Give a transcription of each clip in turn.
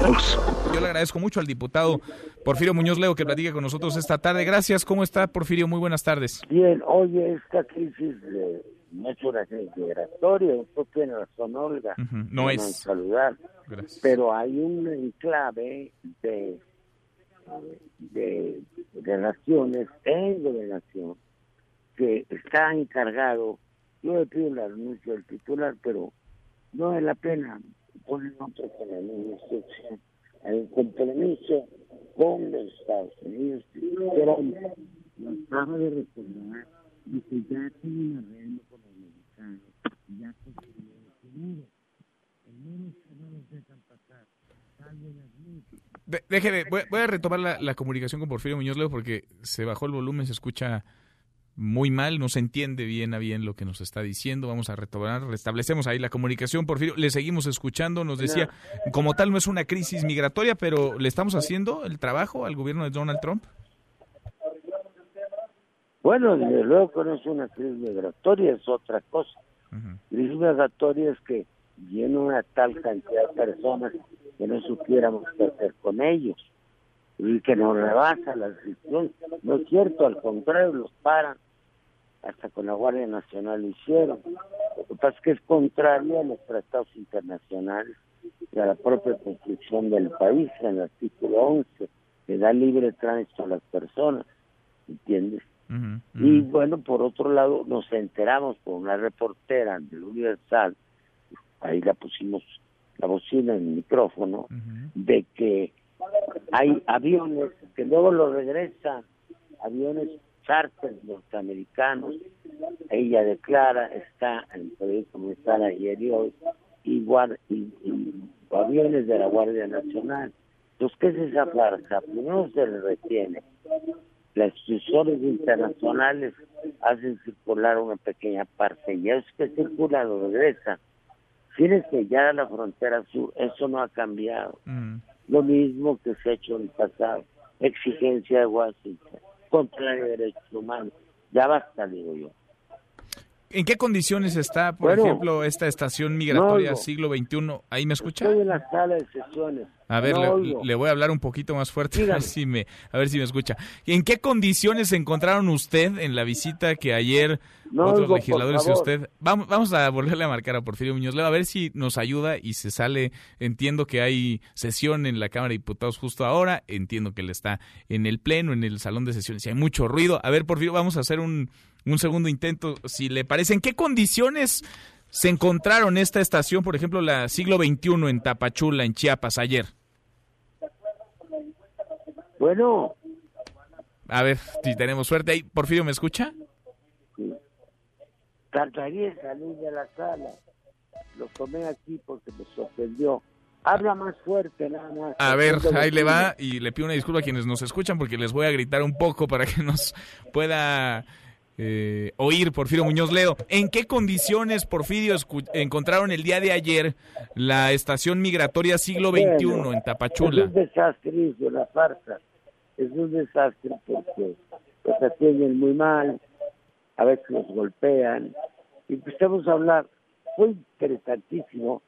Yo le agradezco mucho al diputado Porfirio Muñoz Leo que platique con nosotros esta tarde. Gracias. ¿Cómo está, Porfirio? Muy buenas tardes. Bien, oye, esta crisis de, no es una crisis migratoria, usted tiene razón, Olga. No es. Saludar. Pero hay un enclave de, de relaciones en gobernación que está encargado. Yo le pido la renuncia del titular, pero no vale la pena poner otro con la. Hay un compromiso con los Estados Unidos, pero nos acaba de recordar que ya tiene un arreglo con los mexicanos, ya construyó el seguro. El menos que no nos dejan pasar. De, déjeme, voy, voy, a retomar la, la, comunicación con Porfirio Muñoz Leo porque se bajó el volumen, se escucha muy mal, no se entiende bien a bien lo que nos está diciendo. Vamos a retomar, restablecemos ahí la comunicación. Porfirio, le seguimos escuchando. Nos decía, como tal, no es una crisis migratoria, pero ¿le estamos haciendo el trabajo al gobierno de Donald Trump? Bueno, desde luego que no es una crisis migratoria, es otra cosa. Crisis migratoria es que viene una tal cantidad de personas que no supiéramos qué hacer con ellos y que nos rebasa la decisión. No es cierto, al contrario, los paran hasta con la Guardia Nacional lo hicieron. Lo que pasa es que es contrario a los tratados internacionales y a la propia construcción del país, en el artículo 11, que da libre tránsito a las personas, ¿entiendes? Y bueno, por otro lado, nos enteramos por una reportera del Universal, ahí la pusimos la bocina en el micrófono, de que hay aviones que luego lo regresan, aviones charters norteamericanos. Ella declara, está en el proyecto municipal ayer y hoy, igual, y, aviones de la Guardia Nacional. Entonces, ¿qué es esa farsa? Primero se le retiene. Las instituciones internacionales hacen circular una pequeña parte y es que circula lo regresa. Fíjense, ya la frontera sur, eso no ha cambiado. Mm. Lo mismo que se ha hecho en el pasado. Exigencia de Washington contra los derechos humanos. Ya basta, digo yo. ¿En qué condiciones está, por ejemplo, esta estación migratoria siglo XXI? ¿Ahí me escucha? Estoy en la sala de sesiones. A ver, le, voy a hablar un poquito más fuerte, a ver, si me, a ver si me escucha. ¿En qué condiciones se encontraron usted en la visita que ayer otros legisladores y usted... Vamos, vamos a volverle a marcar a Porfirio Muñoz a ver si nos ayuda y se sale. Entiendo que hay sesión en la Cámara de Diputados justo ahora, entiendo que él está en el Pleno, en el Salón de Sesiones, y hay mucho ruido. A ver, Porfirio, vamos a hacer un, un segundo intento, si le parece. ¿En qué condiciones se encontraron esta estación, por ejemplo, la siglo XXI en Tapachula, en Chiapas, ayer? Bueno. A ver, si tenemos suerte ahí. ¿Porfirio me escucha? Sí. Salir de la sala. Lo tomé aquí porque me sorprendió. Habla más fuerte, nada más. A ver, ahí le va y le pido una disculpa a quienes nos escuchan porque les voy a gritar un poco para que nos pueda eh, oír Porfirio Muñoz Ledo. ¿En qué condiciones, Porfirio, encontraron el día de ayer la estación migratoria siglo XXI en Tapachula? Es un desastre, es una farsa. Es un desastre porque los atienden muy mal, a veces los golpean. Y empezamos a hablar, fue interesantísimo,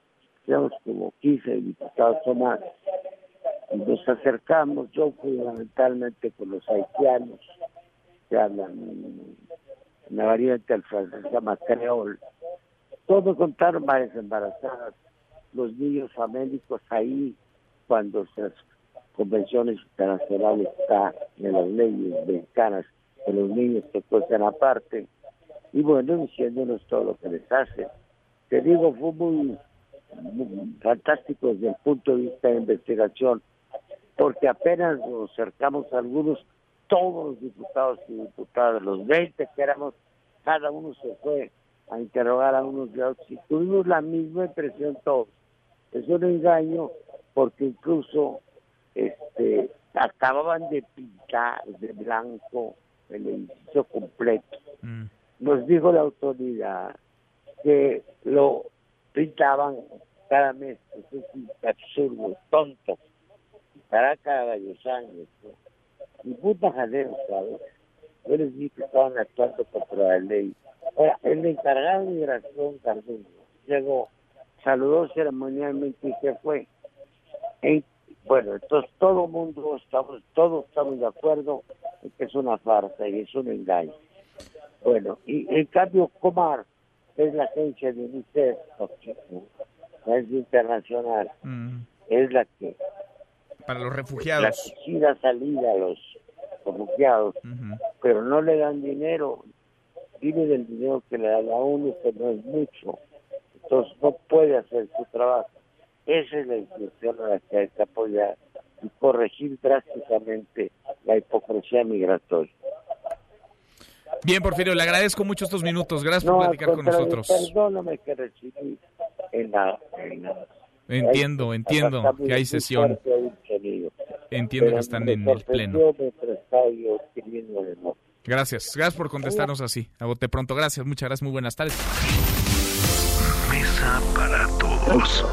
tenemos como 15 diputados o más, y nos acercamos, yo fundamentalmente con los haitianos, que hablan una variante al francés se llama creol. Todo contaron varias embarazadas, los niños famélicos ahí, cuando las convenciones internacionales están en las leyes mexicanas, que los niños se cuestan aparte, y bueno, diciéndonos todo lo que les hace. Te digo, fue muy, muy fantástico desde el punto de vista de investigación, porque apenas nos acercamos a algunos todos los diputados y diputadas, los 20 que éramos, cada uno se fue a interrogar a unos de otros y tuvimos la misma impresión todos. Es un engaño porque incluso este acababan de pintar de blanco el edificio completo. Mm. Nos dijo la autoridad que lo pintaban cada mes. Eso es absurdo, tonto. Para cada varios años puta jaleo, ¿sabes? Yo les dije que estaban actuando contra la ley. Ahora, el encargado de migración, Cardoso, llegó, saludó ceremonialmente y se fue. En, Bueno, entonces todo el mundo estamos, todos estamos de acuerdo en que es una farsa y es un engaño. Bueno, y en cambio Comar, que es la agencia de UNICEF, es internacional, mm. es la que para los refugiados. La que salida a los refugiados, pero no le dan dinero, vive del dinero que le da la ONU, que no es mucho, entonces no puede hacer su trabajo. Esa es la institución a la que hay que apoyar y corregir drásticamente la hipocresía migratoria. Bien, Porfirio, le agradezco mucho estos minutos. Gracias por platicar con nosotros. Perdóname que recibí en la... entiendo, entiendo que hay sesión. Entiendo que están en el pleno. Gracias, gracias por contestarnos así. A bote pronto, gracias, muchas gracias, muy buenas tardes. Mesa para todos.